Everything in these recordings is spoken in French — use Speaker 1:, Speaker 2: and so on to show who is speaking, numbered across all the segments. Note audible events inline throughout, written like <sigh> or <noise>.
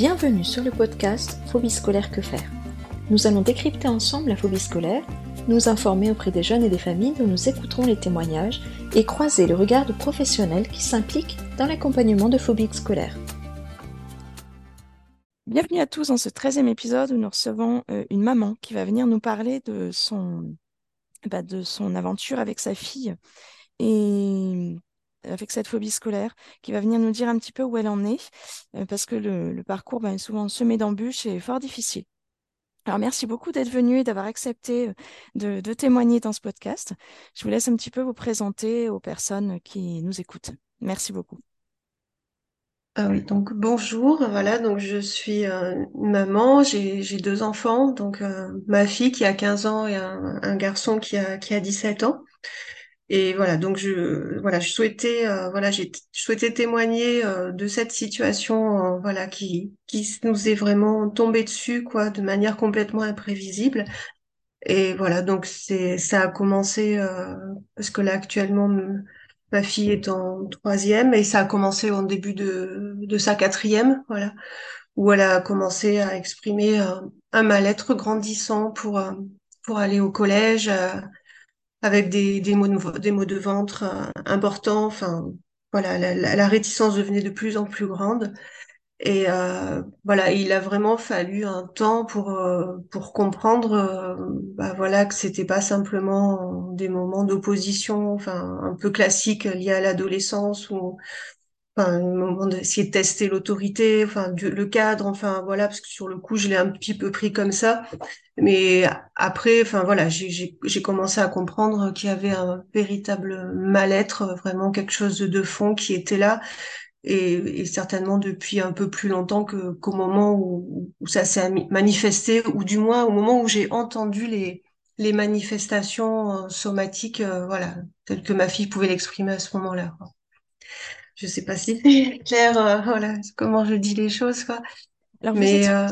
Speaker 1: Bienvenue sur le podcast Phobie scolaire que faire. Nous allons décrypter ensemble la phobie scolaire, nous informer auprès des jeunes et des familles dont nous écouterons les témoignages et croiser le regard de professionnels qui s'impliquent dans l'accompagnement de phobies scolaires.
Speaker 2: Bienvenue à tous dans ce 13e épisode où nous recevons euh, une maman qui va venir nous parler de son, bah, de son aventure avec sa fille et avec cette phobie scolaire, qui va venir nous dire un petit peu où elle en est, euh, parce que le, parcours ben, est souvent semé d'embûches et fort difficile. Alors merci beaucoup d'être venu et d'avoir accepté euh, de, témoigner dans ce podcast. Je vous laisse un petit peu vous présenter aux personnes qui nous écoutent. Merci beaucoup.
Speaker 3: Ah oui, donc bonjour, voilà, donc je suis maman, j'ai deux enfants, donc ma fille qui a 15 ans et un, un garçon qui a, qui a 17 ans. Et voilà, donc je voilà, je souhaitais euh, voilà, j'ai souhaité témoigner euh, de cette situation euh, voilà qui qui nous est vraiment tombée dessus quoi, de manière complètement imprévisible. Et voilà, donc c'est ça a commencé parce que là actuellement ma fille est en troisième et ça a commencé au début de de sa quatrième, voilà, où elle a commencé à exprimer un mal-être grandissant pour pour aller au collège avec des, des, mots, de, des mots de ventre euh, importants. Enfin, voilà, la, la, réticence devenait de plus en plus grande. Et euh, voilà, il a vraiment fallu un temps pour euh, pour comprendre, euh, bah voilà, que c'était pas simplement des moments d'opposition, enfin un peu classiques liés à l'adolescence ou enfin, un moment d'essayer de tester l'autorité, enfin, le cadre, enfin, voilà, parce que sur le coup, je l'ai un petit peu pris comme ça. Mais après, enfin, voilà, j'ai commencé à comprendre qu'il y avait un véritable mal-être, vraiment quelque chose de fond qui était là. Et, et, certainement depuis un peu plus longtemps qu'au moment où, où ça s'est manifesté, ou du moins au moment où j'ai entendu les, les manifestations euh, somatiques, euh, voilà, telles que ma fille pouvait l'exprimer à ce moment-là. Je sais pas si c'est clair, euh, voilà, comment je dis les choses, quoi.
Speaker 2: Alors, Mais euh,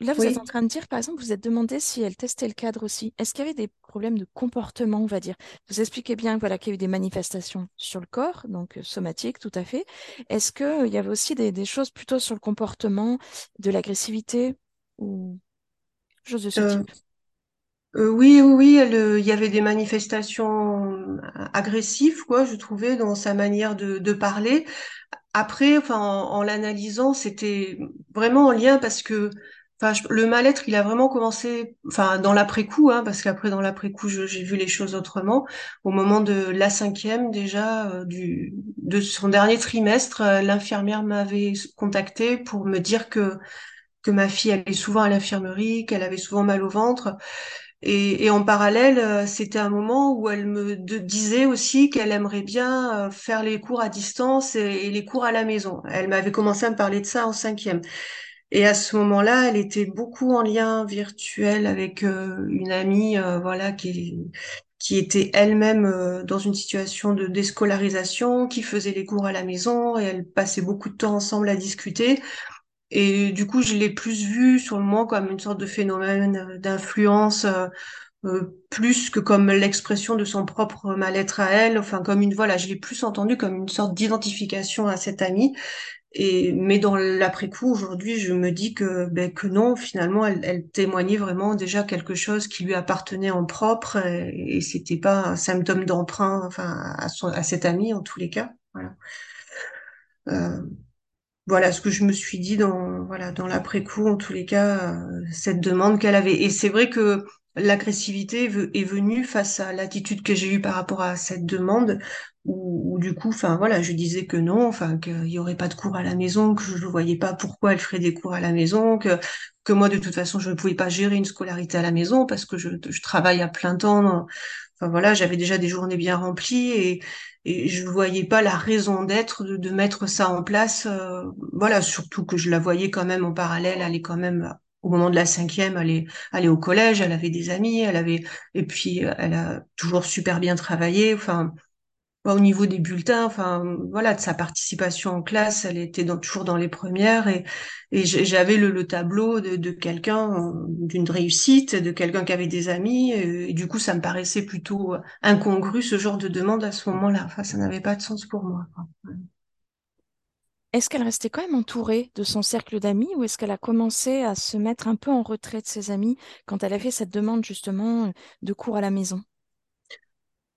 Speaker 2: là, vous êtes en train de dire, par exemple, vous êtes demandé si elle testait le cadre aussi. Est-ce qu'il y avait des problèmes de comportement, on va dire? Vous expliquez bien voilà, qu'il y a eu des manifestations sur le corps, donc euh, somatique, tout à fait. Est-ce qu'il y avait aussi des, des, choses plutôt sur le comportement, de l'agressivité ou chose de ce type?
Speaker 3: Euh, oui, oui, oui, euh, il y avait des manifestations euh, agressives, quoi, je trouvais, dans sa manière de, parler. Après, enfin, en, l'analysant, c'était vraiment en lien parce que, enfin, le mal-être, il a vraiment commencé, enfin, dans l'après-coup, hein, parce qu'après, dans l'après-coup, j'ai vu les choses autrement. Au moment de la cinquième, déjà, de son dernier trimestre, l'infirmière m'avait contacté pour me dire que que ma fille allait souvent à l'infirmerie, qu'elle avait souvent mal au ventre et, et, en parallèle, euh, c'était un moment où elle me disait aussi qu'elle aimerait bien euh, faire les cours à distance et, les cours à la maison. Elle m'avait commencé à me parler de ça en cinquième. Et à ce moment-là, elle était beaucoup en lien virtuel avec euh, une amie, voilà, qui qui était elle-même dans une situation de déscolarisation, qui faisait les cours à la maison et elle passait beaucoup de temps ensemble à discuter. Et du coup, je l'ai plus vu sur le moment comme une sorte de phénomène euh, d'influence, euh, euh, plus que comme l'expression de son propre mal-être à elle. Enfin, comme une voilà, je l'ai plus entendu comme une sorte d'identification à cette amie. Et mais dans l'après-coup, aujourd'hui, je me dis que ben, que non, finalement, elle, elle, témoignait vraiment déjà quelque chose qui lui appartenait en propre, et, et c'était pas un symptôme d'emprunt, enfin, à, son, à cette amie en tous les cas. Voilà. Euh, voilà ce que je me suis dit dans voilà dans l'après-coup en tous les cas euh, cette demande qu'elle avait. Et c'est vrai que l'agressivité est venue face à l'attitude que j'ai eue par rapport à cette demande où, du coup enfin voilà je disais que non enfin qu'il y aurait pas de cours à la maison que je ne voyais pas pourquoi elle ferait des cours à la maison que que moi de toute façon je ne pouvais pas gérer une scolarité à la maison parce que je, je travaille à plein temps enfin voilà j'avais déjà des journées bien remplies et et je voyais pas la raison d'être de, mettre ça en place. Euh, voilà, surtout que je la voyais quand même en parallèle, elle est quand même au moment de la cinquième, elle est, elle au collège, elle avait des amis, elle avait, et puis elle a toujours super bien travaillé. Enfin, au niveau des bulletins, enfin voilà, de sa participation en classe, elle était toujours dans les premières et, j'avais le, le, tableau de, quelqu'un d'une réussite, de quelqu'un qui avait des amis du coup ça me paraissait plutôt incongru ce genre de demande à ce moment-là. Enfin, ça n'avait pas de sens pour moi.
Speaker 2: est-ce qu'elle restait quand même entourée de son cercle d'amis ou est-ce qu'elle a commencé à se mettre un peu en retrait de ses amis quand elle a fait cette demande justement de cours à la maison?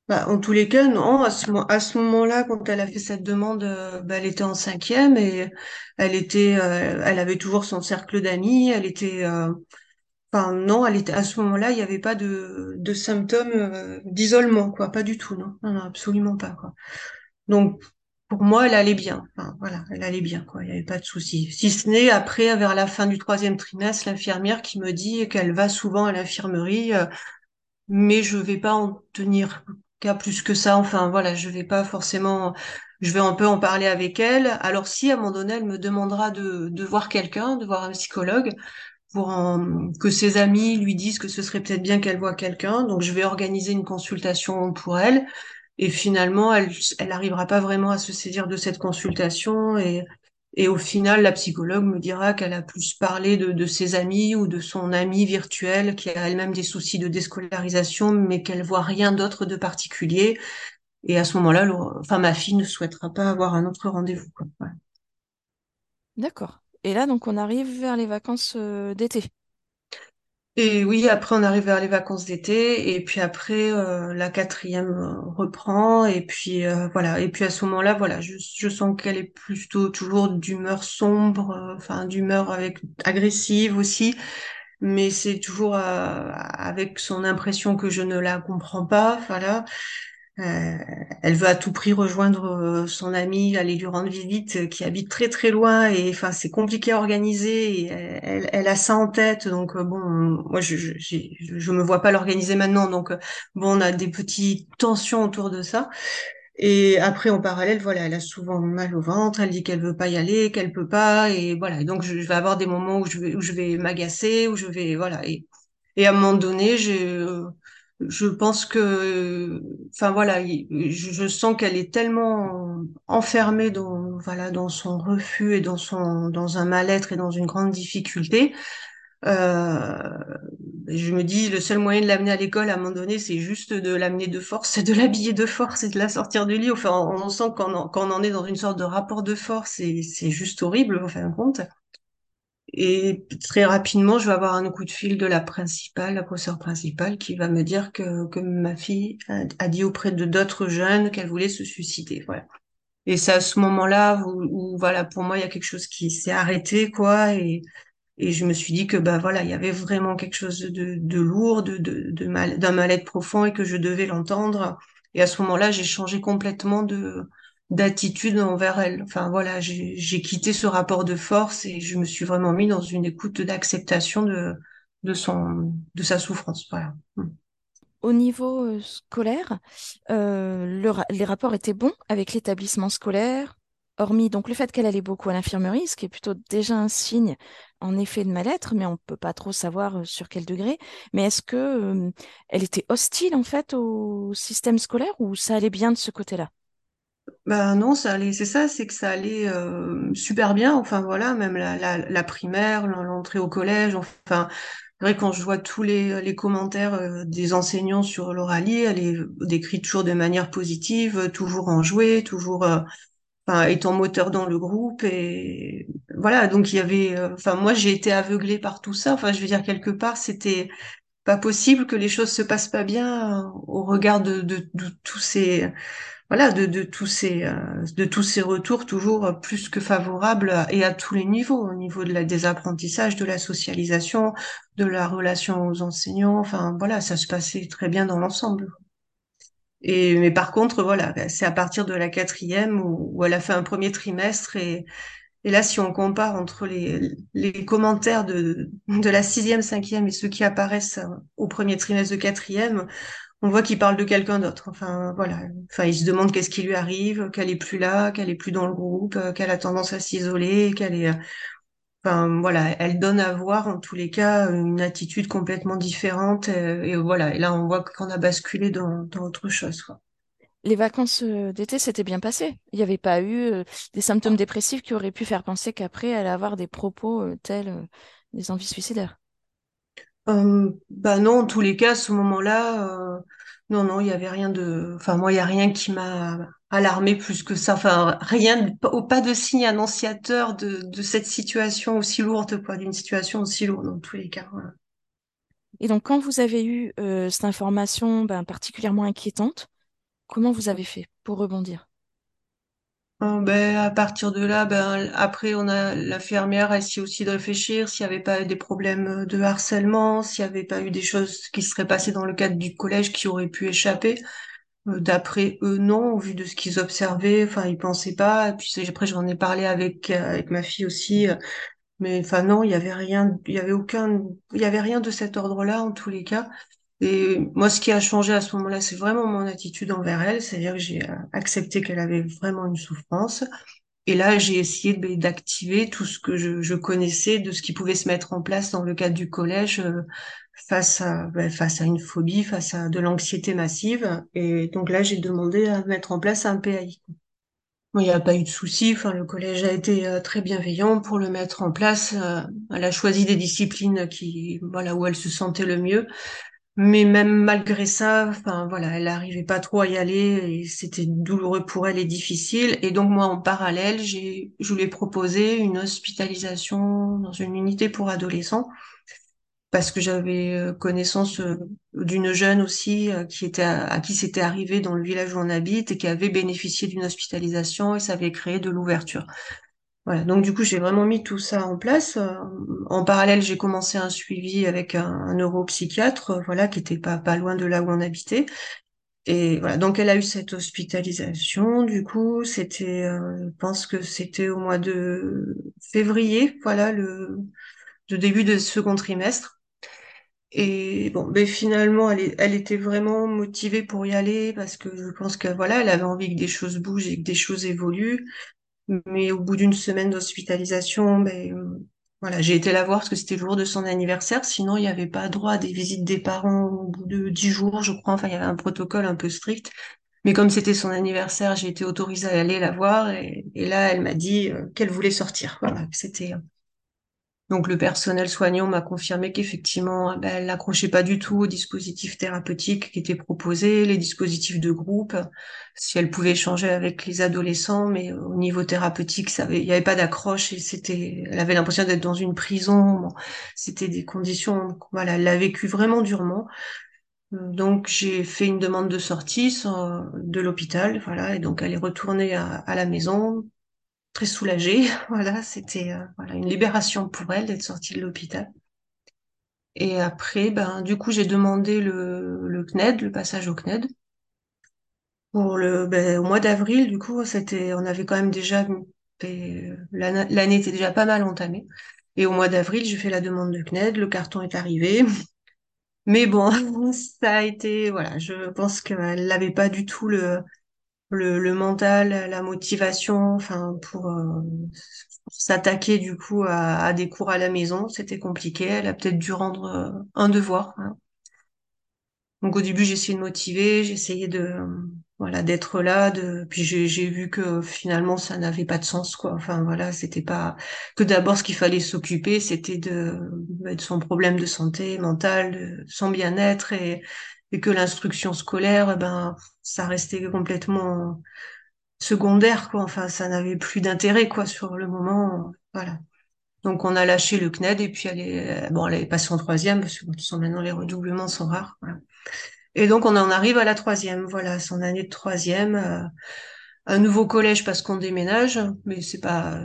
Speaker 3: Bah, en tous les cas, non. À ce, à ce moment-là, quand elle a fait cette demande, euh, bah, elle était en cinquième et elle était, euh, elle avait toujours son cercle d'amis. Elle était, euh, enfin non, elle était à ce moment-là, il n'y avait pas de, symptômes d'isolement, quoi, pas du tout, non, non, non, absolument pas, quoi. Donc pour moi, elle allait bien. Voilà, elle allait bien, quoi. Il n'y avait pas de souci. Si ce n'est après, vers la fin du troisième trimestre, l'infirmière qui me dit qu'elle va souvent à l'infirmerie. mais je vais pas en tenir qu'à plus que ça. Enfin, voilà, je vais pas forcément, je vais un peu en parler avec elle. Alors, si à un moment donné, elle me demandera de, de voir quelqu'un, de voir un psychologue, pour que ses amis lui disent que ce serait peut-être bien qu'elle voit quelqu'un, donc je vais organiser une consultation pour elle. Et finalement, elle, elle n'arrivera pas vraiment à se saisir de cette consultation et et au final, la psychologue me dira qu'elle a plus parlé de, ses amis ou de son amie virtuelle qui a elle-même des soucis de déscolarisation, mais qu'elle voit rien d'autre de particulier. Et à ce moment-là, enfin, ma fille ne souhaitera pas avoir un autre rendez-vous.
Speaker 2: D'accord. Et là, donc, on arrive vers les vacances euh, d'été.
Speaker 3: Et oui, après on arrive vers les vacances d'été, et puis après euh, la quatrième euh, reprend, et puis euh, voilà. Et puis à ce moment-là, voilà, je, je sens qu'elle est plutôt toujours d'humeur sombre, enfin d'humeur avec agressive aussi. mais c'est toujours avec son impression que je ne la comprends pas. Voilà. Euh, elle veut à tout prix rejoindre euh, son amie, aller lui rendre visite, euh, qui habite très très loin et enfin c'est compliqué à organiser. Et elle, elle, a ça en tête, donc bon, moi je je, je je me vois pas l'organiser maintenant, donc bon on a des petites tensions autour de ça. Et après, en parallèle, voilà, elle a souvent mal au ventre, elle dit qu'elle veut pas y aller, qu'elle peut pas, et voilà. Donc, je, je vais avoir des moments où je vais, où je vais m'agacer, où je vais, voilà. Et, et à un moment donné, j'ai, euh, je pense que, enfin voilà, il- je, sens qu'elle est tellement enfermée dans, voilà, dans son refus et dans son, dans un mal-être et dans une grande difficulté euh, je me dis, le seul moyen de l'amener à l'école à un moment donné, c'est juste de l'amener de force, c'est <laughs> de l'habiller de force et de la sortir du lit. Enfin, on, on sent qu'on en, en est dans une sorte de rapport de force et c'est juste horrible, en fin de compte. Et très rapidement, je vais avoir un coup de fil de la principale, la professeure principale, qui va me dire que, que ma fille a, a dit auprès de d'autres jeunes qu'elle voulait se suicider. Voilà. Et c'est à ce moment-là où, où, voilà, pour moi, il y a quelque chose qui s'est arrêté, quoi, et et je me suis dit que bah voilà, il y avait vraiment quelque chose de, de lourd, de, de, de mal, d'un mal-être profond et que je devais l'entendre. Et à ce moment-là, j'ai changé complètement de d'attitude envers elle. Enfin voilà, j'ai quitté ce rapport de force et je me suis vraiment mis dans une écoute d'acceptation de sa souffrance. Mm.
Speaker 2: Au niveau euh, scolaire, euh, les rapports étaient bons avec l'établissement scolaire, hormis donc le fait qu'elle allait beaucoup à l'infirmerie, ce qui est plutôt déjà un signe en effet de mal-être, mais on ne peut pas trop savoir euh, sur quel degré. Mais est-ce que euh, elle était hostile en fait au système scolaire ou ça allait bien de ce côté-là?
Speaker 3: Bah non, ça allait, c'est ça, c'est que ça allait euh, super bien. Enfin voilà, même la, primaire, l'entrée au collège. Enfin, vrai quand je vois tous les, commentaires euh, des enseignants sur l'oralie, elle est décrite toujours de manière positive, toujours enjouée, toujours, euh, enfin étant moteur dans le groupe et voilà. Donc il y avait, euh, enfin moi j'ai été aveuglée par tout ça. Enfin je veux dire quelque part c'était pas possible que les choses se passent pas bien euh, au regard de tous ces voilà, de, de tous ces, euh, de tous ces retours toujours plus que favorables et à tous les niveaux, au niveau de la, des apprentissages, de la socialisation, de la relation aux enseignants. Enfin, voilà, ça se passait très bien dans l'ensemble. Et, mais par contre, voilà, bah, c'est à partir de la quatrième où, où elle a fait un premier trimestre et, et là, si on compare entre les, les commentaires de, de la sixième, cinquième et ceux qui apparaissent au premier trimestre de quatrième, on voit qu'il parle de quelqu'un d'autre. Enfin, voilà. Enfin, il se demande qu'est-ce qui lui arrive, qu'elle est plus là, qu'elle est plus dans le groupe, euh, qu'elle a tendance à s'isoler, qu'elle est, euh, enfin, voilà. Elle donne à voir, en tous les cas, une attitude complètement différente. euh, Et, voilà. Et là, on voit qu'on a basculé dans, dans autre chose, quoi.
Speaker 2: Les vacances d'été s'étaient bien passées. Il n'y avait pas eu euh, des symptômes dépressifs qui auraient pu faire penser qu'après, elle allait avoir des propos euh, tels euh, des envies suicidaires.
Speaker 3: Bah non, en tous les cas, à ce moment-là, Non, non, il y avait rien de, enfin moi, il y a rien qui m'a alarmé plus que ça. Enfin, rien, pas de signe annonciateur de, cette situation aussi lourde, quoi, d'une situation aussi lourde dans tous les cas.
Speaker 2: Et donc, quand vous avez eu euh, cette information ben, particulièrement inquiétante, comment vous avez fait pour rebondir?
Speaker 3: Euh, ben, à partir de là, ben, après, on a l'infirmière a essayé aussi de réfléchir s'il n'y avait pas des problèmes de harcèlement, s'il n'y avait pas eu des choses qui seraient passées dans le cadre du collège qui auraient pu échapper. Euh, D'après eux, non, au vu de ce qu'ils observaient, enfin, ils pensaient pas. Puis après, j'en ai parlé avec avec ma fille aussi, mais enfin non, il y avait rien, il avait aucun, il avait rien de cet ordre-là en tous les cas. Et moi, ce qui a changé à ce moment-là, c'est vraiment mon attitude envers elle, c'est-à-dire que j'ai euh, accepté qu'elle avait vraiment une souffrance. Et là, j'ai essayé de- d'activer tout ce que je, connaissais de ce qui pouvait se mettre en place dans le cadre du collège euh, face à, ben, face à une phobie, face à de l'anxiété massive. Et donc là, j'ai demandé à mettre en place un PAI. Il n'y a pas eu de souci. Enfin, le collège a été euh, très bienveillant pour le mettre en place. Elle a choisi des disciplines qui, voilà, où elle se sentait le mieux. Mais même malgré ça, enfin voilà, elle n'arrivait pas trop à y aller et c'était douloureux pour elle et difficile. Et donc moi, en parallèle, j'ai, je lui ai proposé une hospitalisation dans une unité pour adolescents parce que j'avais euh, connaissance euh, d'une jeune aussi euh, qui était à, à qui c'était arrivé dans le village où on habite et qui avait bénéficié d'une hospitalisation et ça avait créé de l'ouverture. Voilà, donc du coup, j'ai vraiment mis tout ça en place. Euh, En parallèle, j'ai commencé un suivi avec un, neuropsychiatre, euh, voilà, qui était pas loin de là où on habitait. Et voilà, donc elle a eu cette hospitalisation. Du coup, c'était, euh, je pense que c'était au mois de février, voilà, le, le début de second trimestre. Et bon, ben finalement, elle, elle était vraiment motivée pour y aller parce que je pense que voilà, elle avait envie que des choses bougent et que des choses évoluent. Mais au bout d'une semaine d'hospitalisation, ben, voilà, j'ai été la voir parce que c'était le jour de son anniversaire. Sinon, il n'y avait pas droit à des visites des parents au bout de dix jours, je crois. Enfin, il y avait un protocole un peu strict. Mais comme c'était son anniversaire, j'ai été autorisée à aller la voir. Et, là, elle m'a dit euh, qu'elle voulait sortir. Voilà, c'était euh, donc le personnel soignant m'a confirmé qu'effectivement, eh ben, elle n'accrochait pas du tout aux dispositifs thérapeutiques qui étaient proposés, les dispositifs de groupe, si elle pouvait échanger avec les adolescents, mais au niveau thérapeutique, ça il n'y avait pas d'accroche et c'était, elle avait l'impression d'être dans une prison. C'était des conditions, voilà, elle l'a vécu vraiment durement. Euh, Donc j'ai fait une demande de sortie sans- de l'hôpital, voilà, et donc elle est retournée à la maison très soulagée. <laughs> Voilà, c'était euh, voilà une libération pour elle d'être sortie de l'hôpital. Et après, ben du coup, j'ai demandé le, le CNED, le passage au CNED. Pour le ben, au mois d'avril, du coup, c'était on avait quand même déjà l'année l'année était déjà pas mal entamée. Et au mois d'avril, j'ai fait la demande de CNED, le carton est arrivé. <laughs> Mais bon, <laughs> ça a été voilà, je pense qu'elle n'avait pas du tout le le, mental, la motivation, enfin pour, euh, s'attaquer du coup à, des cours à la maison, c'était compliqué. Elle a peut-être dû rendre euh, un devoir. hein. Donc au début j'ai essayé de motiver, j'ai essayé de euh, voilà d'être là, de puis j'ai vu que finalement ça n'avait pas de sens quoi. Enfin voilà, c'était pas que d'abord ce qu'il fallait s'occuper, c'était de, de son problème de santé mentale, de son bien-être et et que l'instruction scolaire, eh ben ça restait complètement secondaire, quoi. Enfin, ça n'avait plus d'intérêt, quoi, sur le moment. Voilà. Donc, on a lâché le CNED et puis elle est, bon, elle est passée en troisième parce que de toute maintenant, les redoublements sont rares. Et donc, on en arrive à la troisième. Voilà, son année de troisième. euh, un nouveau collège parce qu'on déménage, mais c'est pas,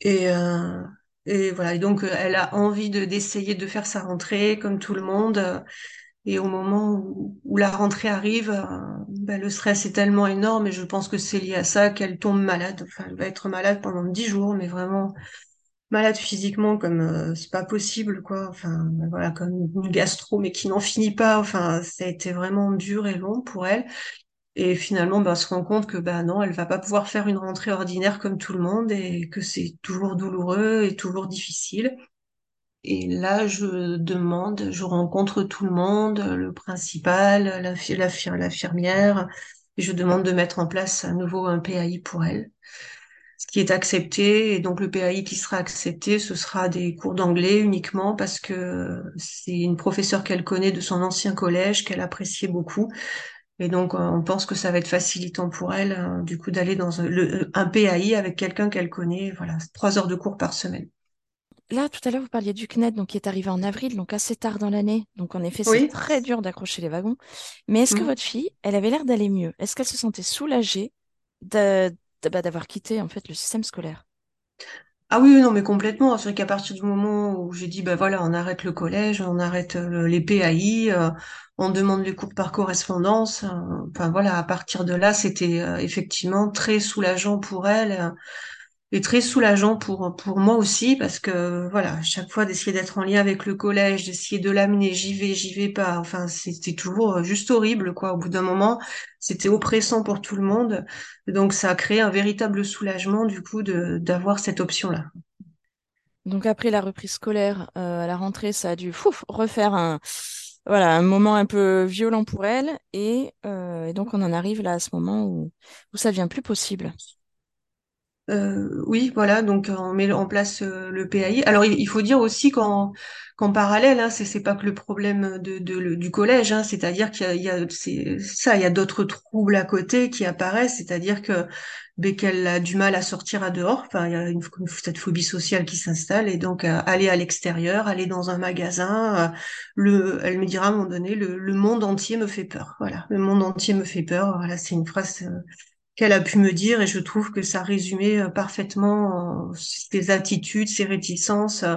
Speaker 3: et, euh, et voilà. Et donc, euh, elle a envie de, d'essayer de faire sa rentrée comme tout le monde. Et au moment où, où la rentrée arrive, euh, ben, le stress est tellement énorme et je pense que c'est lié à ça qu'elle tombe malade. Enfin, elle va être malade pendant dix jours, mais vraiment malade physiquement comme euh, c'est pas possible, quoi. Enfin, ben, voilà, comme une gastro, mais qui n'en finit pas. Enfin, ça a été vraiment dur et long pour elle. Et finalement, ben, on se rend compte que ben non, elle va pas pouvoir faire une rentrée ordinaire comme tout le monde et que c'est toujours douloureux et toujours difficile. Et là, je demande, je rencontre tout le monde, le principal, l'infi- l'infi- l'infirmière, et je demande de mettre en place à nouveau un PAI pour elle. ce qui est accepté. Et donc le PAI qui sera accepté, ce sera des cours d'anglais uniquement parce que c'est une professeure qu'elle connaît de son ancien collège, qu'elle appréciait beaucoup. Et donc on pense que ça va être facilitant pour elle, hein, du coup, d'aller dans un PAI avec quelqu'un qu'elle connaît. Voilà, trois heures de cours par semaine.
Speaker 2: Là, tout à l'heure, vous parliez du CNED, donc qui est arrivé en avril, donc assez tard dans l'année. Donc en effet, c'est très dur d'accrocher les wagons. Mais est-ce que mm. votre fille, elle avait l'air d'aller mieux? Est-ce qu'elle se sentait soulagée bah, d'avoir quitté en fait le système scolaire?
Speaker 3: Ah oui, non, mais complètement. C'est vrai qu'à partir du moment où j'ai dit, ben voilà, on arrête le collège, on arrête euh, les PAI, euh, on demande les cours par correspondance. Euh, enfin voilà, à partir de là, c'était effectivement très soulageant pour elle et très soulageant pour pour moi aussi parce que voilà chaque fois d'essayer d'être en lien avec le collège d'essayer de l'amener j'y vais j'y vais pas. Enfin c'était toujours euh, juste horrible quoi. Au bout d'un moment c'était oppressant pour tout le monde. Donc ça a créé un véritable soulagement du coup d'avoir cette option là
Speaker 2: donc après la reprise scolaire euh, à la rentrée ça a dû refaire un voilà un moment un peu violent pour elle. Et, euh, et donc on en arrive là à ce moment où où ça devient plus possible
Speaker 3: euh, oui, voilà, donc on met en place euh, le PAI. Alors il, faut dire aussi qu'en qu'en parallèle, hein, c'est pas que le problème de, de du collège, hein, c'est-à-dire qu'il y a, y a ça, il y a d'autres troubles à côté qui apparaissent, c'est-à-dire que ben, qu'elle a du mal à sortir à dehors, enfin il y a une, cette phobie sociale qui s'installe et donc euh, aller à l'extérieur, aller dans un magasin, euh, le, elle me dira à un moment donné, le, le monde entier me fait peur. Voilà, le monde entier me fait peur. Voilà, c'est une phrase qu'elle a pu me dire et je trouve que ça résumait euh, parfaitement euh, ses attitudes, ses réticences. Euh,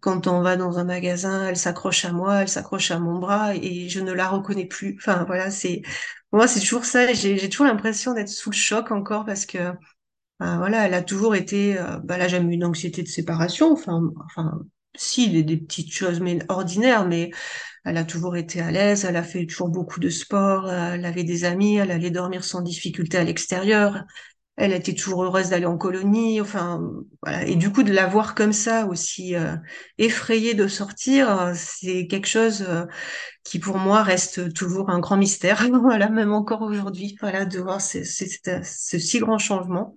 Speaker 3: quand on va dans un magasin, elle s'accroche à moi, elle s'accroche à mon bras et je ne la reconnais plus. Enfin voilà, c'est moi c'est toujours ça. J'ai toujours l'impression d'être sous le choc encore parce que ben, voilà, elle a toujours été. bah là, jamais une anxiété de séparation. Enfin, enfin, si des, des petites choses mais ordinaires, mais elle a toujours été à l'aise, elle a fait toujours beaucoup de sport, elle avait des amis, elle allait dormir sans difficulté à l'extérieur, elle était toujours heureuse d'aller en colonie, enfin voilà. Et du coup de la voir comme ça aussi euh, effrayée de sortir, c'est quelque chose euh, qui pour moi reste toujours un grand mystère. <laughs> voilà, même encore aujourd'hui, voilà, de voir ce, si grand changement.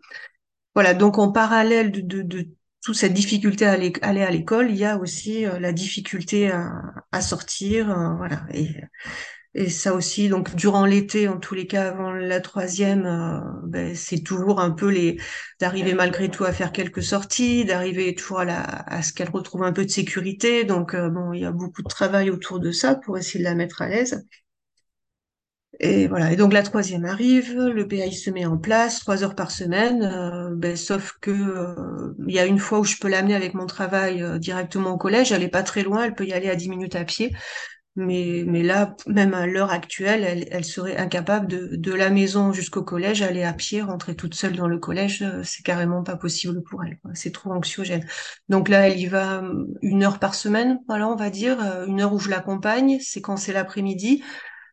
Speaker 3: Voilà, donc en parallèle de, de, de toute cette difficulté à aller, à l'école, il y a aussi euh, la difficulté à, sortir, euh, voilà. Et, ça aussi, donc durant l'été, en tous les cas, avant la troisième, euh, ben, c'est toujours un peu les d'arriver malgré tout à faire quelques sorties, d'arriver toujours à, la, à ce qu'elle retrouve un peu de sécurité. Donc bon, il y a beaucoup de travail autour de ça pour essayer de la mettre à l'aise. Et voilà. Et donc la troisième arrive, le PAI se met en place, trois heures par semaine. Euh, ben, sauf que euh, il y a une fois où je peux l'amener avec mon travail euh, directement au collège. Elle est pas très loin, elle peut y aller à dix minutes à pied. Mais, mais là, même à l'heure actuelle, elle, elle, serait incapable de, de la maison jusqu'au collège, aller à pied, rentrer toute seule dans le collège, c'est carrément pas possible pour elle. C'est trop anxiogène. Donc là, elle y va une heure par semaine, voilà, on va dire, une heure où je l'accompagne, c'est quand c'est l'après-midi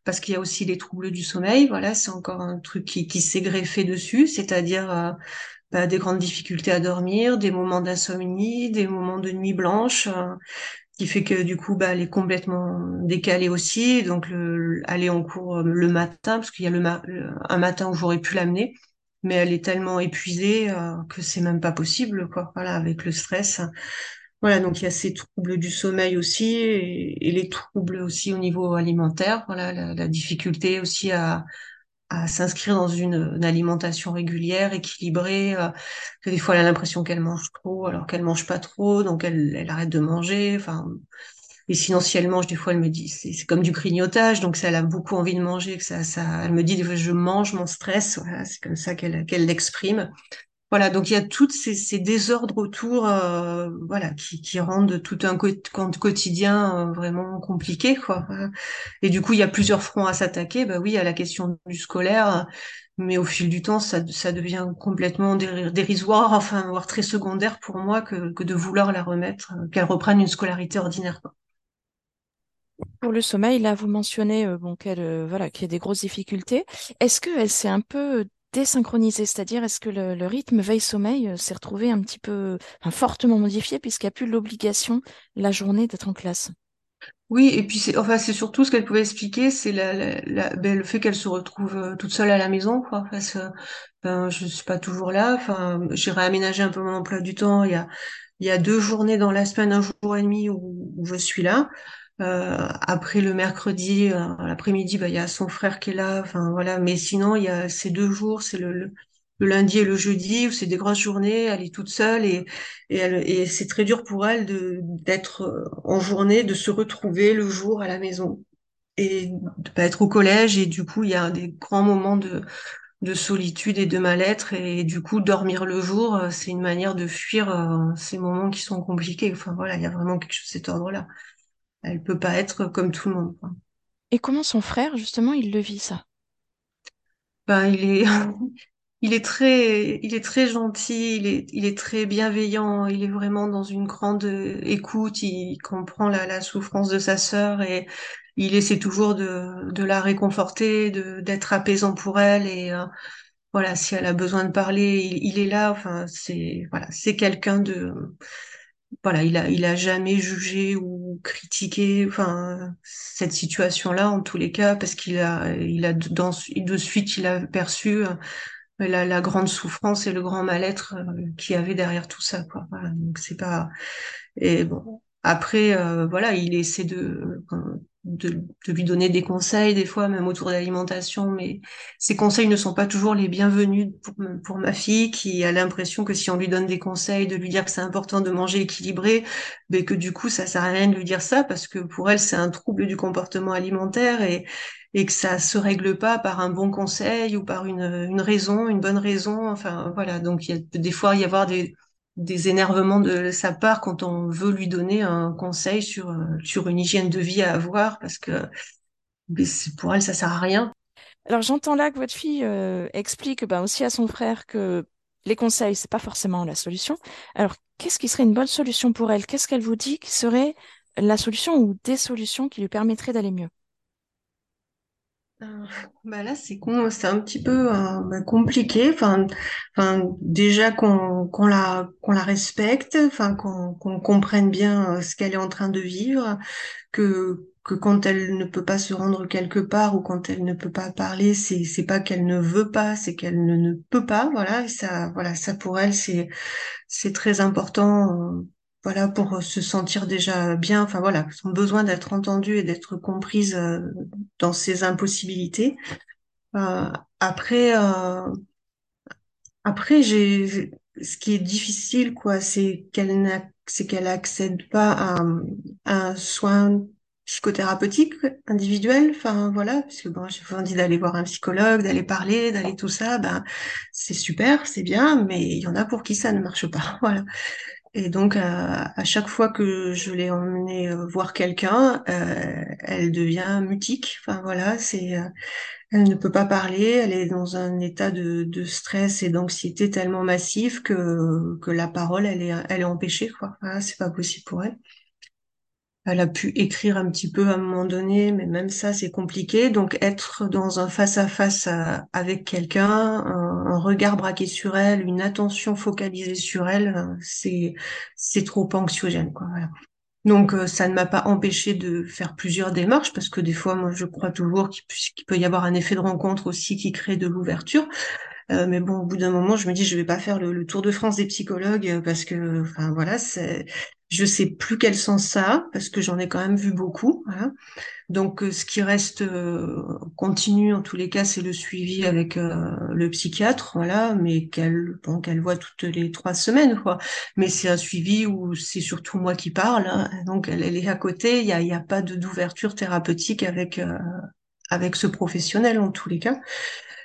Speaker 3: parce qu'il y a aussi les troubles du sommeil. Voilà, c'est encore un truc qui, qui s'est greffé dessus, c'est-à-dire euh, bah, des grandes difficultés à dormir, des moments d'insomnie, des moments de nuit blanche, euh, qui fait que du coup, bah, elle est complètement décalée aussi. Donc, le, aller en cours euh, le matin, parce qu'il y a le, un matin où j'aurais pu l'amener, mais elle est tellement épuisée que c'est même pas possible, quoi. Voilà, avec le stress. Voilà, donc il y a ces troubles du sommeil aussi et, les troubles aussi au niveau alimentaire. Voilà, la, difficulté aussi à, à s'inscrire dans une, alimentation régulière, équilibrée. Euh, des fois, elle a l'impression qu'elle mange trop, alors qu'elle mange pas trop, donc elle, elle arrête de manger. Enfin, et sinon, si elle mange, des fois, elle me dit, c'est comme du grignotage, donc ça, elle a beaucoup envie de manger, que ça, ça, elle me dit, des fois, je mange mon stress. Voilà, c'est comme ça qu'elle qu'elle l'exprime. Voilà, donc il y a tous ces, ces, désordres autour, euh, voilà, qui, qui, rendent tout un quotidien euh, vraiment compliqué, quoi. Et du coup, il y a plusieurs fronts à s'attaquer. Bah oui, à la question du scolaire, mais au fil du temps, ça, ça devient complètement dérisoire, enfin, voire très secondaire pour moi que, que de vouloir la remettre, euh, qu'elle reprenne une scolarité ordinaire. Quoi.
Speaker 2: Pour le sommeil, là, vous mentionnez bon, qu'elle voilà, qu'il y a des grosses difficultés. Est-ce qu'elle s'est un peu désynchronisé, c'est-à-dire est-ce que le, rythme veille-sommeil euh, s'est retrouvé un petit peu, fortement modifié puisqu'il n'y a plus l'obligation la journée d'être en classe
Speaker 3: Oui, et puis c'est enfin surtout ce qu'elle pouvait expliquer, c'est la, ben, le fait qu'elle se retrouve euh, toute seule à la maison, quoi. Parce que ben, je suis pas toujours là. Enfin, j'ai réaménagé un peu mon emploi du temps. Il y a y a deux journées dans la semaine, un jour et demi où je suis là. Euh, après le mercredi, euh, l'après-midi, ben, il y a son frère qui est là. Enfin voilà. Mais sinon, il y a ces deux jours, c'est le, lundi et le jeudi où c'est des grosses journées. Elle est toute seule et et, et c'est très dur pour elle d'être euh, en journée, de se retrouver le jour à la maison et de pas être au collège. Et du coup, il y a des grands moments de, de solitude et de mal-être. Et du coup, dormir le jour, euh, c'est une manière de fuir ces moments qui sont compliqués. Enfin voilà, il y a vraiment quelque chose de cet ordre-là. Elle peut pas être comme tout le monde. quoi.
Speaker 2: Et comment son frère, justement, il le vit, ça?
Speaker 3: Ben, il est, <laughs> il est très, il est très gentil, il est, il est très bienveillant, il est vraiment dans une grande écoute, il comprend la, la souffrance de sa sœur et il essaie toujours de, de la réconforter, de, d'être apaisant pour elle et euh, voilà, si elle a besoin de parler, il, il est là. Enfin, c'est, voilà, c'est quelqu'un de, voilà, il a, il a jamais jugé ou critiqué, enfin, cette situation-là en tous les cas parce qu'il a, il a dans, de suite, il a perçu euh, la, la grande souffrance et le grand mal-être euh, qu'il y avait derrière tout ça, quoi. Voilà, donc c'est pas et bon après euh, voilà, il essaie de, de de lui donner des conseils des fois même autour de l'alimentation, mais ces conseils ne sont pas toujours les bienvenus pour pour ma fille qui a l'impression que si on lui donne des conseils, de lui dire que c'est important de manger équilibré, mais que du coup ça sert à rien de lui dire ça parce que pour elle c'est un trouble du comportement alimentaire et et que ça se règle pas par un bon conseil ou par une, une raison, une bonne raison. Enfin, voilà. Donc, il y a des fois y avoir des, des énervements de sa part quand on veut lui donner un conseil sur, euh, une hygiène de vie à avoir parce que pour elle, ça sert à rien.
Speaker 2: Alors, j'entends là que votre fille euh, explique ben, aussi à son frère que les conseils, c'est pas forcément la solution. Alors, qu'est-ce qui serait une bonne solution pour elle? Qu'est-ce qu'elle vous dit qui serait la solution ou des solutions qui lui permettraient d'aller mieux?
Speaker 3: Euh, Bah là, c'est con, c'est un petit peu euh, bah, compliqué. Enfin, enfin, déjà qu'on qu'on la qu'on la respecte, enfin qu'on qu'on comprenne bien euh, ce qu'elle est en train de vivre, que que quand elle ne peut pas se rendre quelque part ou quand elle ne peut pas parler, c'est c'est pas qu'elle ne veut pas, c'est qu'elle ne, ne peut pas. Voilà, et ça, voilà, ça pour elle, c'est c'est très important. euh, voilà, pour euh, se sentir déjà bien. Enfin voilà, son besoin d'être entendue et d'être comprise euh, dans ses impossibilités. Euh, après, euh, après, j'ai, ce qui est difficile, quoi, c'est qu'elle c'est qu'elle accède pas à, à un soin psychothérapeutique individuel. Enfin, voilà, parce que bon, j'ai envie d'aller voir un psychologue, d'aller parler, d'aller tout ça. Ben, c'est super, c'est bien, mais il y en a pour qui ça ne marche pas. <laughs> Voilà. Et donc, à, à chaque fois que je l'ai emmenée euh, voir quelqu'un, euh, elle devient mutique. Enfin, voilà, c'est, euh, elle ne peut pas parler, elle est dans un état de, stress et d'anxiété tellement massif que, que la parole, elle est, elle est empêchée, quoi. C'est pas possible pour elle. Elle a pu écrire un petit peu à un moment donné, mais même ça, c'est compliqué. Donc, être dans un face-à-face euh, avec quelqu'un, un, regard braqué sur elle, une attention focalisée sur elle, euh, c'est, c'est trop anxiogène, quoi. Donc, euh, ça ne m'a pas empêché de faire plusieurs démarches, parce que des fois, moi, je crois toujours qu'il peut y avoir un effet de rencontre aussi qui crée de l'ouverture. Mais bon, au bout d'un moment, je me dis, je vais pas faire le, le tour de France des psychologues, parce que, enfin, voilà, c'est, je sais plus quel sens ça parce que j'en ai quand même vu beaucoup. Voilà. Donc, euh, ce qui reste euh, continu, en tous les cas, c'est le suivi avec euh, le psychiatre, voilà, mais qu'elle, bon, qu'elle voit toutes les trois semaines, quoi. Mais c'est un suivi où c'est surtout moi qui parle, hein. donc elle, elle est à côté. Il y a, a pas d'ouverture thérapeutique avec euh, avec ce professionnel en tous les cas.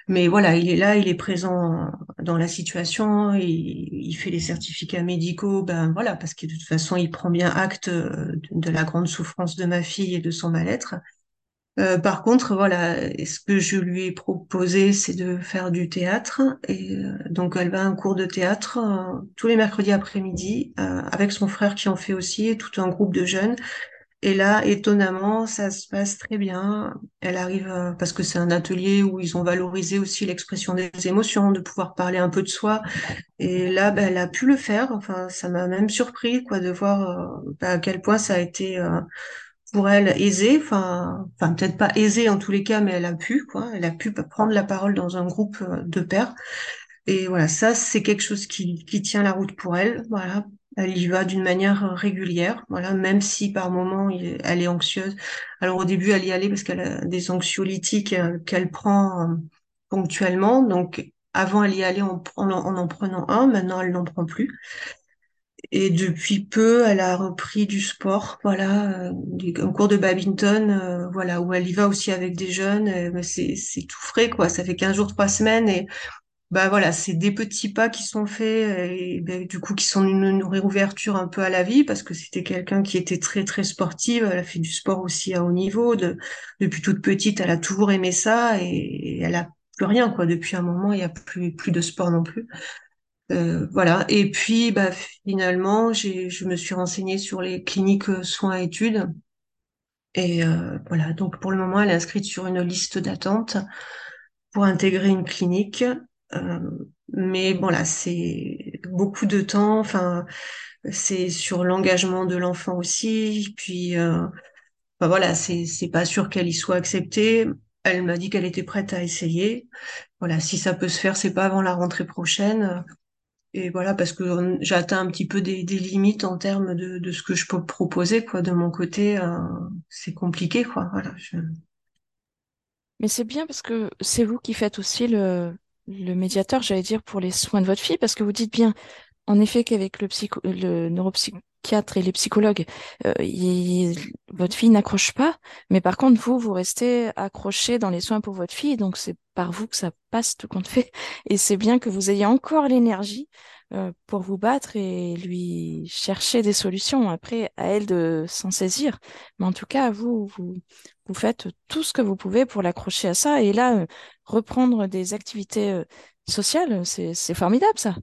Speaker 3: Mais voilà, il est là, il est présent dans la situation, il, fait les certificats médicaux, ben voilà, parce que de toute façon, il prend bien acte euh, de, la grande souffrance de ma fille et de son mal-être. Euh, par contre, voilà, ce que je lui ai proposé, c'est de faire du théâtre. Et euh, donc, elle va à un cours de théâtre tous les mercredis après-midi avec son frère qui en fait aussi, et tout un groupe de jeunes. Et là, étonnamment, ça se passe très bien. Elle arrive, euh, parce que c'est un atelier où ils ont valorisé aussi l'expression des émotions, de pouvoir parler un peu de soi. Et là, ben, elle a pu le faire. Enfin, ça m'a même surpris, quoi, de voir euh, ben, à quel point ça a été euh, pour elle aisée, enfin, peut-être pas aisée en tous les cas, mais elle a pu, quoi. Elle a pu prendre la parole dans un groupe de pères. Et voilà, ça, c'est quelque chose qui, qui tient la route pour elle. Voilà, elle y va d'une manière régulière. Voilà, même si par moment elle est anxieuse. Alors au début, elle y allait parce qu'elle a des anxiolytiques euh, qu'elle prend euh, ponctuellement. Donc avant, elle y allait en, en, en prenant un. Maintenant, elle n'en prend plus. Et depuis peu, elle a repris du sport, voilà, euh, un cours de badminton, euh, voilà, où elle y va aussi avec des jeunes. Euh, c'est c'est tout frais, quoi. Ça fait 15 jours, 3 semaines, et bah voilà, c'est des petits pas qui sont faits, et ben, du coup qui sont une, réouverture un peu à la vie, parce que c'était quelqu'un qui était très très sportive. Elle a fait du sport aussi à haut niveau. De, depuis toute petite, elle a toujours aimé ça, et, et elle a plus rien, quoi. Depuis un moment, il y a plus plus de sport non plus. Euh, voilà. Et puis, bah, finalement, j'ai, je me suis renseignée sur les cliniques euh, soins études. Et euh, voilà. Donc, pour le moment, elle est inscrite sur une liste d'attente pour intégrer une clinique. Euh, mais bon, là, c'est beaucoup de temps. Enfin, c'est sur l'engagement de l'enfant aussi. Puis, euh, bah, voilà, c'est c'est pas sûr qu'elle y soit acceptée. Elle m'a dit qu'elle était prête à essayer. Voilà, si ça peut se faire, c'est pas avant la rentrée prochaine. Et voilà, parce que j'ai atteint un petit peu des, des limites en termes de, de, ce que je peux proposer, quoi. De mon côté, euh, c'est compliqué, quoi. Voilà.
Speaker 2: Mais c'est bien parce que c'est vous qui faites aussi le, le médiateur, j'allais dire, pour les soins de votre fille, parce que vous dites bien, en effet, qu'avec le, psycho, le neuropsychiatre et les psychologues, euh, votre fille n'accroche pas, mais par contre, vous, vous restez accroché dans les soins pour votre fille, donc c'est par vous que ça passe tout compte fait. Et c'est bien que vous ayez encore l'énergie euh, pour vous battre et lui chercher des solutions. Après, à elle de s'en saisir. Mais en tout cas, vous, vous, faites tout ce que vous pouvez pour l'accrocher à ça. Et là, euh, reprendre des activités euh, sociales, c'est, formidable, ça.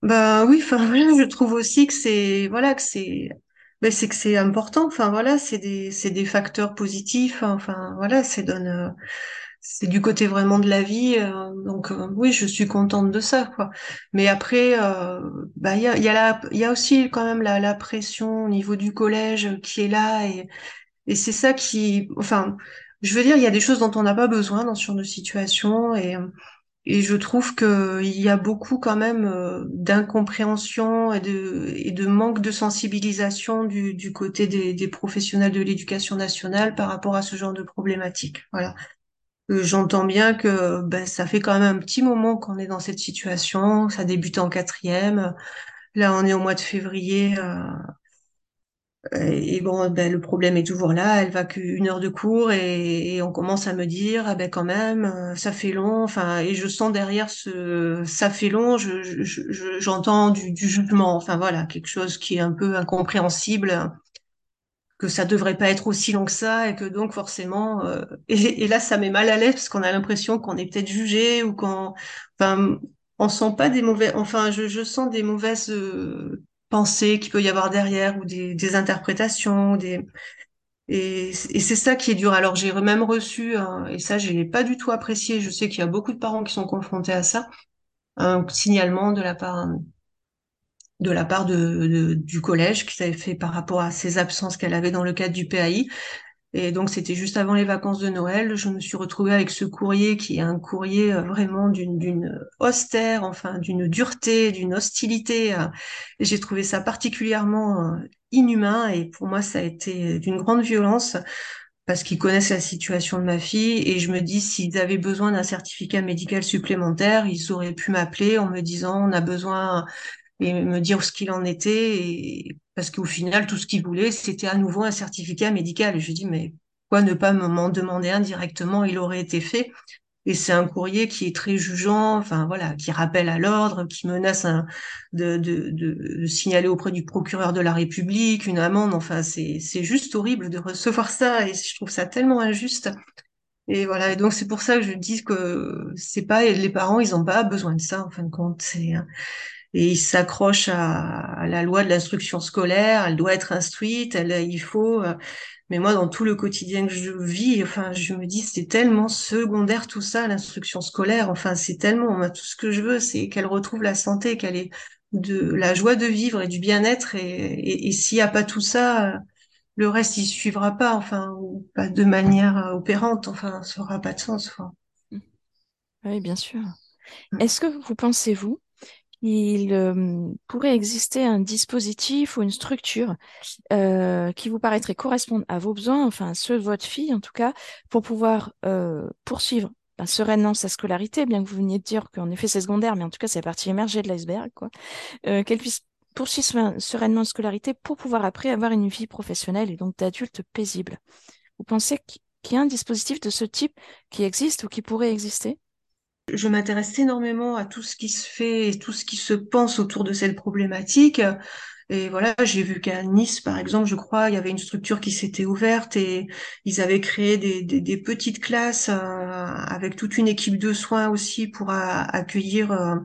Speaker 3: Bah oui, je trouve aussi que c'est voilà que c'est ben, c'est que c'est important. Enfin voilà, c'est des c'est des facteurs positifs. Enfin voilà, c'est donne c'est du côté vraiment de la vie. euh, donc euh, oui, je suis contente de ça quoi. Mais après, euh, bah il y a y a y a aussi quand même la la pression au niveau du collège qui est là et et c'est ça qui enfin je veux dire il y a des choses dont on n'a pas besoin dans ce genre de situation et et je trouve que il y a beaucoup quand même euh, d'incompréhension et de, et de manque de sensibilisation du, du côté des, des professionnels de l'éducation nationale par rapport à ce genre de problématique. Voilà. Euh, J'entends bien que ben, ça fait quand même un petit moment qu'on est dans cette situation. Ça débute en quatrième. Là, on est au mois de février. euh, et bon, ben, le problème est toujours là. Elle va qu'une heure de cours et, on commence à me dire, ah ben quand même, euh, ça fait long. Enfin, et je sens derrière ce, ça fait long. Je, je, je- j'entends du jugement. Enfin voilà, quelque chose qui est un peu incompréhensible, que ça devrait pas être aussi long que ça et que donc forcément. euh, et, là, ça met mal à l'aise parce qu'on a l'impression qu'on est peut-être jugé ou qu'on, enfin, on sent pas des mauvais. Enfin, je, je sens des mauvaises. euh, pensées qu'il peut y avoir derrière ou des, des interprétations, des et, et c'est ça qui est dur. Alors j'ai même reçu, un- et ça je l'ai pas du tout apprécié, je sais qu'il y a beaucoup de parents qui sont confrontés à ça, un signalement de la part de la part de, de- du collège qui s'avait fait par rapport à ces absences qu'elle avait dans le cadre du PAI. Et donc c'était juste avant les vacances de Noël. Je me suis retrouvée avec ce courrier qui est un courrier euh, vraiment d'une austère, enfin d'une dureté, d'une hostilité. euh, J'ai trouvé ça particulièrement euh, inhumain et pour moi ça a été d'une grande violence parce qu'ils connaissent la situation de ma fille et je me dis s'ils avaient besoin d'un certificat médical supplémentaire, ils auraient pu m'appeler en me disant on a besoin et me dire ce qu'il en était et parce qu'au final tout ce qu'ils voulaient c'était à nouveau un certificat médical. Je dis mais pourquoi ne pas m'en demander un directement? Il aurait été fait. Et c'est un courrier qui est très jugeant enfin voilà qui rappelle à l'ordre qui menace un- de, de, de, signaler auprès du procureur de la République une amende. Enfin c'est juste horrible de recevoir ça et je trouve ça tellement injuste. Et voilà. Et donc c'est pour ça que je dis que c'est pas les parents ils ont pas besoin de ça en fin de compte. C'est et il s'accroche à, à la loi de l'instruction scolaire, elle doit être instruite, elle, il faut. euh, mais moi, dans tout le quotidien que je vis, enfin, je me dis, c'est tellement secondaire tout ça, l'instruction scolaire. Enfin, c'est tellement, moi, tout ce que je veux, c'est qu'elle retrouve la santé, qu'elle ait de la joie de vivre et du bien-être. Et, et, et s'il n'y a pas tout ça, le reste il suivra pas, enfin, ou pas de manière opérante, enfin, ça aura pas de sens. Quoi.
Speaker 2: Oui, bien sûr. Est-ce que vous pensez-vous qu'il euh, pourrait exister un dispositif ou une structure euh, qui vous paraîtrait correspondre à vos besoins, enfin à ceux de votre fille en tout cas, pour pouvoir euh, poursuivre ben, sereinement sa scolarité, bien que vous veniez de dire qu'en effet c'est secondaire, mais en tout cas c'est la partie émergée de l'iceberg, quoi. Qu'elle puisse poursuivre sereinement la scolarité pour pouvoir après avoir une vie professionnelle et donc d'adulte paisible. Vous pensez qu'il y a un dispositif de ce type qui existe ou qui pourrait exister?
Speaker 3: Je m'intéresse énormément à tout ce qui se fait et tout ce qui se pense autour de cette problématique. Et voilà, j'ai vu qu'à Nice, par exemple, je crois, il y avait une structure qui s'était ouverte et ils avaient créé des, petites classes euh, avec toute une équipe de soins aussi pour accueillir euh,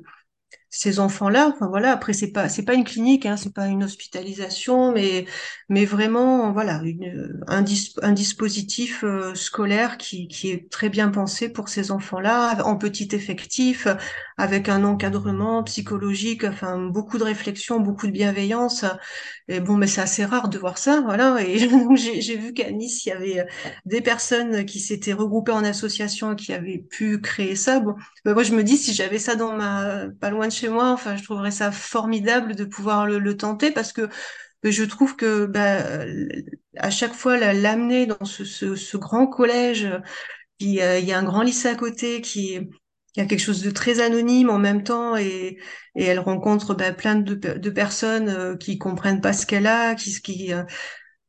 Speaker 3: ces enfants-là. Enfin voilà, après c'est pas c'est pas une clinique, hein, c'est pas une hospitalisation, mais mais vraiment voilà une, un, un dispositif euh, scolaire qui qui est très bien pensé pour ces enfants-là, en petit effectif, avec un encadrement psychologique, enfin beaucoup de réflexion, beaucoup de bienveillance. Et bon, mais c'est assez rare de voir ça, voilà. Et <laughs> j'ai vu qu'à Nice il y avait des personnes qui s'étaient regroupées en association qui avaient pu créer ça. Bon, ben, moi je me dis si j'avais ça dans ma pas loin de chez moi. Enfin, je trouverais ça formidable de pouvoir le, tenter parce que je trouve que bah, à chaque fois l'amener dans ce, grand collège, puis il y a un grand lycée à côté qui il y a quelque chose de très anonyme en même temps et, elle rencontre bah, plein de, de personnes euh, qui comprennent pas ce qu'elle a, qui, qui euh,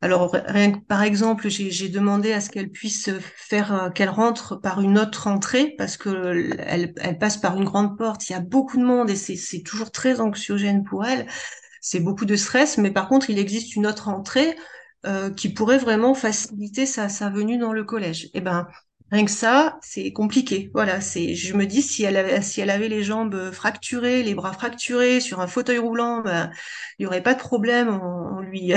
Speaker 3: alors, rien que, par exemple, j'ai demandé à ce qu'elle puisse faire, euh, qu'elle rentre par une autre entrée, parce que elle, elle, passe par une grande porte, il y a beaucoup de monde et c'est toujours très anxiogène pour elle. C'est beaucoup de stress, mais par contre, il existe une autre entrée euh, qui pourrait vraiment faciliter sa, sa venue dans le collège. Eh ben, rien que ça, c'est compliqué. Voilà, c'est, je me dis si elle avait, si elle avait les jambes fracturées, les bras fracturés, sur un fauteuil roulant, ben, il y aurait pas de problème. On, on lui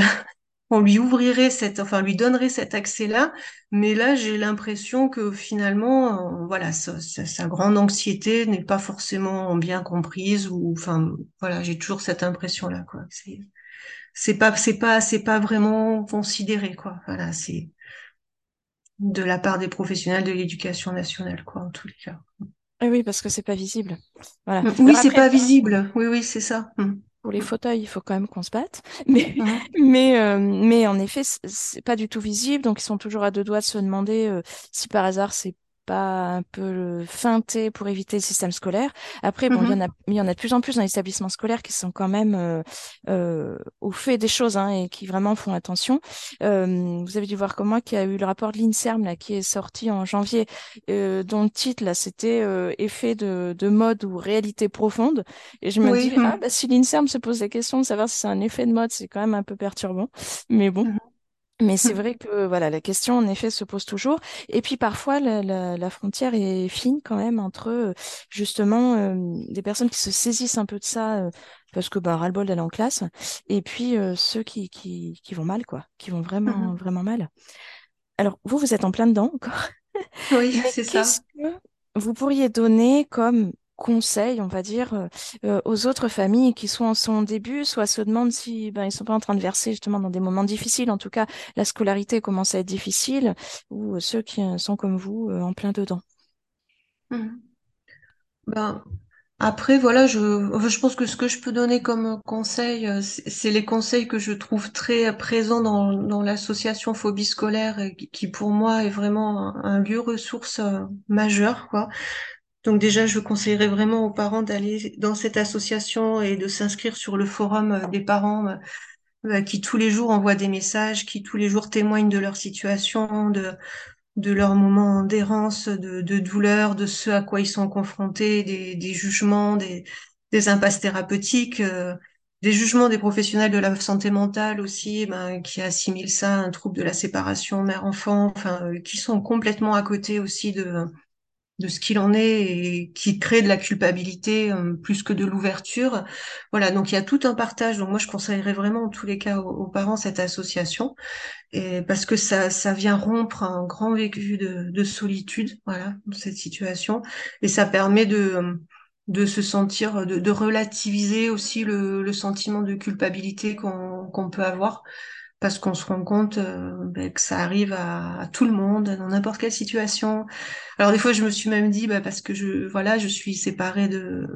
Speaker 3: on lui ouvrirait cette, enfin, lui donnerait cet accès-là. Mais là, j'ai l'impression que finalement, euh, voilà, sa, grande anxiété n'est pas forcément bien comprise ou, enfin, voilà, j'ai toujours cette impression-là, quoi. C'est, c'est pas, c'est pas, c'est pas vraiment considéré, quoi. Voilà, c'est de la part des professionnels de l'éducation nationale, quoi, en tous les cas.
Speaker 2: Oui, parce que c'est pas visible. Voilà.
Speaker 3: Oui, c'est pas visible. Oui, oui, c'est ça.
Speaker 2: Pour les fauteuils, il faut quand même qu'on se batte. <laughs> Mais, mais, euh, mais en effet, c'est pas du tout visible. Donc, ils sont toujours à deux doigts de se demander euh, si par hasard c'est pas un peu feinté pour éviter le système scolaire. Après, bon, il y en a, mm-hmm. y en a de plus en plus dans les établissements scolaires qui sont quand même euh, euh, au fait des choses hein, et qui vraiment font attention. Euh, vous avez dû voir comme moi qu'il y a eu le rapport de l'Inserm là qui est sorti en janvier, euh, dont le titre là c'était euh, effet de, de mode ou réalité profonde. Et je me dis ah bah si l'Inserm se pose la question de savoir si c'est un effet de mode, c'est quand même un peu perturbant. Mais bon. Mm-hmm. Mais c'est vrai que voilà, la question en effet se pose toujours. Et puis parfois la, la, la frontière est fine quand même entre euh, justement euh, des personnes qui se saisissent un peu de ça euh, parce que bah ras-le-bol d'aller en classe, et puis ceux qui, qui, qui vont mal quoi, qui vont vraiment mmh vraiment mal. Alors vous vous êtes en plein dedans encore.
Speaker 3: Oui, <laughs> c'est ça.
Speaker 2: Que vous pourriez donner comme conseils, on va dire, euh, euh, aux autres familles qui sont en son début, soit se demandent si ben, ils sont pas en train de verser justement dans des moments difficiles. En tout cas, la scolarité commence à être difficile, ou ceux qui sont comme vous en plein dedans.
Speaker 3: Mmh. Ben, après, voilà, je, je pense que ce que je peux donner comme conseil, euh, c'est les conseils que je trouve très présents dans, dans l'association Phobie scolaire, qui pour moi est vraiment un, lieu ressource majeur, quoi. Donc déjà, je conseillerais vraiment aux parents d'aller dans cette association et de s'inscrire sur le forum euh, des parents euh, euh, qui tous les jours envoient des messages, qui tous les jours témoignent de leur situation, de, de leurs moments d'errance, de, de douleur, de ce à quoi ils sont confrontés, des, des jugements, des, des impasses thérapeutiques, des jugements des professionnels de la santé mentale aussi, ben, qui assimilent ça un trouble de la séparation mère-enfant, enfin, qui sont complètement à côté aussi de de ce qu'il en est et qui crée de la culpabilité euh, plus que de l'ouverture. Voilà, donc il y a tout un partage. Donc moi, je conseillerais vraiment en tous les cas aux, parents cette association et parce que ça, ça vient rompre un grand vécu de, de solitude, voilà, cette situation, et ça permet de de se sentir, de, relativiser aussi le, sentiment de culpabilité qu'on peut avoir parce qu'on se rend compte euh, ben, que ça arrive à, tout le monde dans n'importe quelle situation. Alors des fois je me suis même dit bah, parce que je voilà je suis séparée de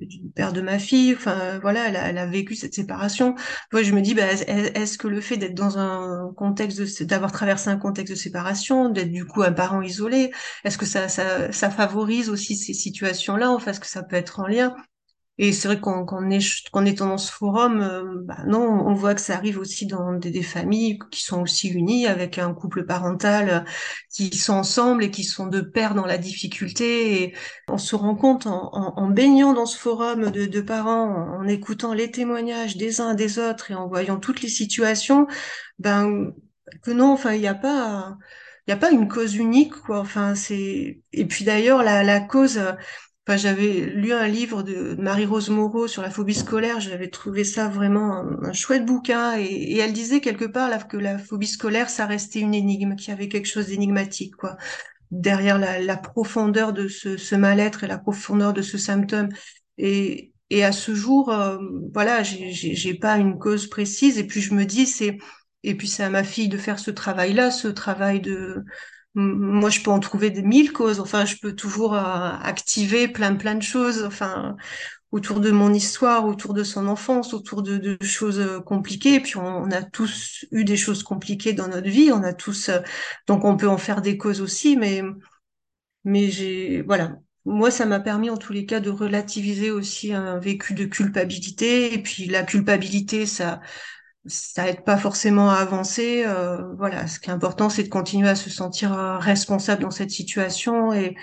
Speaker 3: du père de ma fille, enfin voilà elle a, elle a vécu cette séparation. Moi je me dis bah, est-ce que le fait d'être dans un contexte d'avoir traversé un contexte de séparation, d'être du coup un parent isolé, est-ce que ça, ça ça favorise aussi ces situations là enfin est-ce que ça peut être en lien? Et c'est vrai est, qu étant dans ce forum, euh, bah non, on voit que ça arrive aussi dans des, familles qui sont aussi unies avec un couple parental euh, qui sont ensemble et qui sont de pair dans la difficulté. Et on se rend compte en, baignant dans ce forum de, parents, en, écoutant les témoignages des uns des autres et en voyant toutes les situations, ben que non, enfin il n'y a pas, il y a pas une cause unique quoi. Enfin c'est et puis d'ailleurs la, la cause j'avais lu un livre de Marie-Rose Moreau sur la phobie scolaire, j'avais trouvé ça vraiment un, chouette bouquin, et, elle disait quelque part que la phobie scolaire, ça restait une énigme, qu'il y avait quelque chose d'énigmatique, quoi, derrière la, profondeur de ce, mal-être et la profondeur de ce symptôme. Et, et à ce jour, euh, voilà, j'ai pas une cause précise, et puis je me dis, c'est, et puis c'est à ma fille de faire ce travail-là, ce travail de moi, je peux en trouver des mille causes. Enfin, je peux toujours euh, activer plein, plein de choses. Enfin, autour de mon histoire, autour de son enfance, autour de, de choses euh, compliquées. Et puis, on, a tous eu des choses compliquées dans notre vie. On a tous, euh, donc, on peut en faire des causes aussi. Mais, mais j'ai, voilà. Moi, ça m'a permis, en tous les cas, de relativiser aussi un vécu de culpabilité. Et puis, la culpabilité, ça, ça aide pas forcément à avancer. Euh, voilà, ce qui est important, c'est de continuer à se sentir euh, responsable dans cette situation et,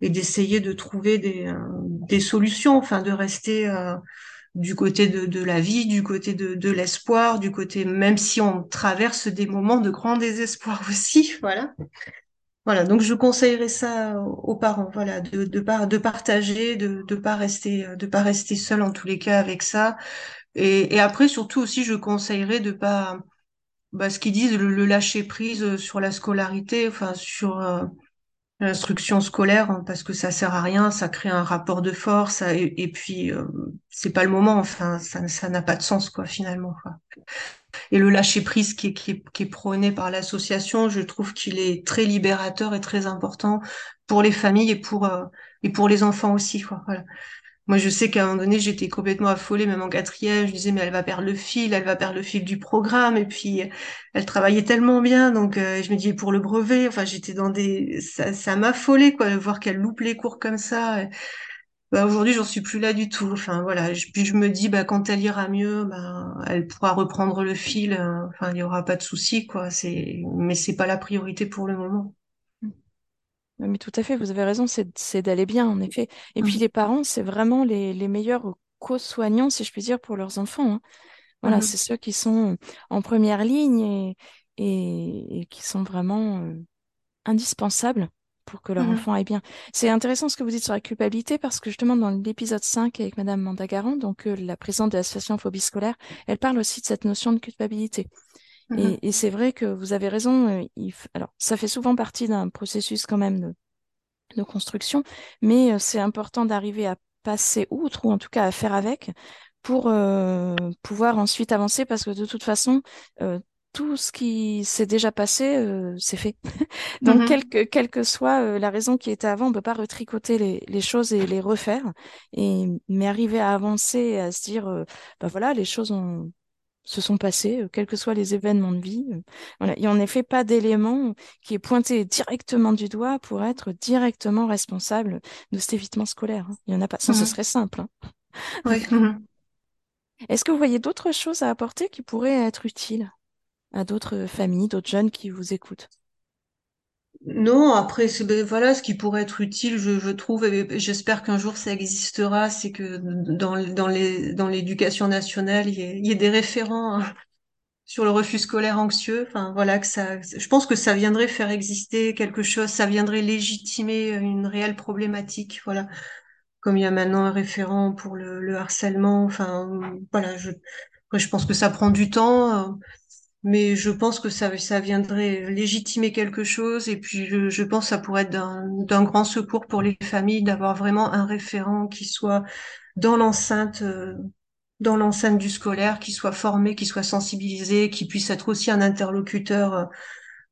Speaker 3: et d'essayer de trouver des, euh, des solutions, enfin de rester euh, du côté de, de, la vie, du côté de, de l'espoir, du côté même si on traverse des moments de grand désespoir <laughs> aussi, voilà. Voilà, donc je conseillerais ça aux parents, voilà, de de, par, de partager, de de pas rester de pas rester seul en tous les cas avec ça, et, et, après, surtout aussi, je conseillerais de pas, bah, ce qu'ils disent, le, lâcher prise sur la scolarité, enfin sur euh, l'instruction scolaire, hein, parce que ça sert à rien, ça crée un rapport de force, et, puis euh, c'est pas le moment, enfin ça, ça n'a pas de sens quoi finalement. Quoi. Et le lâcher prise qui est, qui qui est prôné par l'association, je trouve qu'il est très libérateur et très important pour les familles et pour euh, et pour les enfants aussi. Quoi. Voilà. Moi, je sais qu'à un moment donné, j'étais complètement affolée, même en quatrième. Je disais, mais elle va perdre le fil, elle va perdre le fil du programme. Et puis, elle travaillait tellement bien. Donc, euh, je me disais, pour le brevet, enfin, j'étais dans des... Ça, ça m'affolait, quoi, de voir qu'elle loupe les cours comme ça. Bah, aujourd'hui, j'en suis plus là du tout. Enfin, voilà. Puis, je me dis, bah, quand elle ira mieux, bah, elle pourra reprendre le fil. Enfin, il n'y aura pas de souci, quoi. C'est... Mais c'est pas la priorité pour le moment.
Speaker 2: Mais tout à fait, vous avez raison, c'est d'aller bien, en effet. Et puis mmh. les parents, c'est vraiment les, les meilleurs co-soignants, si je puis dire, pour leurs enfants. Hein. Voilà, mmh. c'est ceux qui sont en première ligne et, et, qui sont vraiment euh, indispensables pour que leur mmh. enfant aille bien. C'est intéressant ce que vous dites sur la culpabilité parce que justement dans l'épisode 5 avec Madame Mandagaran, donc euh, la présidente de l'association Phobie scolaire, elle parle aussi de cette notion de culpabilité. Et, et c'est vrai que vous avez raison. Euh, il Alors, ça fait souvent partie d'un processus quand même de, de construction, mais euh, c'est important d'arriver à passer outre ou en tout cas à faire avec pour euh, pouvoir ensuite avancer parce que de toute façon, euh, tout ce qui s'est déjà passé, euh, c'est fait. <laughs> Donc, quelle, que, quelle que soit euh, la raison qui était avant, on peut pas retricoter les, les, choses et les refaire. Et, mais arriver à avancer, à se dire, euh, bah voilà, les choses ont, se sont passés, euh, quels que soient les événements de vie. Euh, voilà. Il n'y a en effet pas d'élément qui est pointé directement du doigt pour être directement responsable de cet évitement scolaire. Hein. Il n'y en a pas. Ça, ce mmh. serait simple. Hein.
Speaker 3: Oui. Mmh.
Speaker 2: Est-ce que vous voyez d'autres choses à apporter qui pourraient être utiles à d'autres familles, d'autres jeunes qui vous écoutent?
Speaker 3: Non, après, ben, voilà, ce qui pourrait être utile, je, je trouve, et j'espère qu'un jour ça existera, c'est que dans, dans les, dans l'éducation nationale, il y, ait, il y ait des référents hein, sur le refus scolaire anxieux. Enfin, voilà, que ça, je pense que ça viendrait faire exister quelque chose, ça viendrait légitimer une réelle problématique, voilà. Comme il y a maintenant un référent pour le, le harcèlement, enfin, voilà, je, je pense que ça prend du temps. Mais je pense que ça, ça viendrait légitimer quelque chose et puis je, pense que ça pourrait être d'un grand secours pour les familles d'avoir vraiment un référent qui soit dans l'enceinte euh, dans l'enceinte du scolaire, qui soit formé, qui soit sensibilisé, qui puisse être aussi un interlocuteur euh,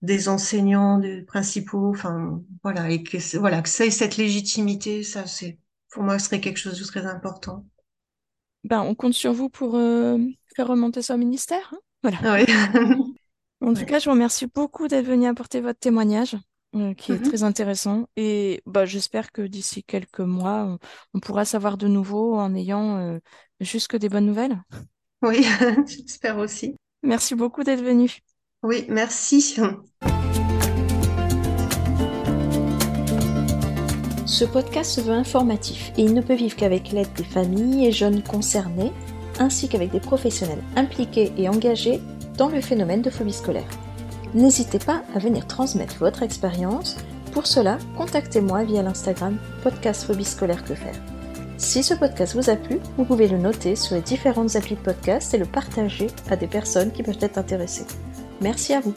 Speaker 3: des enseignants, des principaux, enfin voilà, et que voilà que ça ait cette légitimité, ça c'est pour moi serait quelque chose de très important.
Speaker 2: Ben, on compte sur vous pour euh, faire remonter ça au ministère. Hein? Voilà.
Speaker 3: Ouais. <laughs>
Speaker 2: En tout
Speaker 3: Ouais.
Speaker 2: cas, je vous remercie beaucoup d'être venu apporter votre témoignage, euh, qui est
Speaker 3: Mhm.
Speaker 2: très intéressant. Et bah, j'espère que d'ici quelques mois, on, on pourra savoir de nouveau en ayant euh, juste que des bonnes nouvelles.
Speaker 3: Oui, <laughs> j'espère aussi.
Speaker 2: Merci beaucoup d'être venu.
Speaker 3: Oui, merci.
Speaker 1: Ce podcast se veut informatif et il ne peut vivre qu'avec l'aide des familles et jeunes concernés, ainsi qu'avec des professionnels impliqués et engagés dans le phénomène de phobie scolaire. N'hésitez pas à venir transmettre votre expérience. Pour cela, contactez-moi via l'Instagram podcast phobie scolaire que faire. Si ce podcast vous a plu, vous pouvez le noter sur les différentes applis de podcast et le partager à des personnes qui peuvent être intéressées. Merci à vous.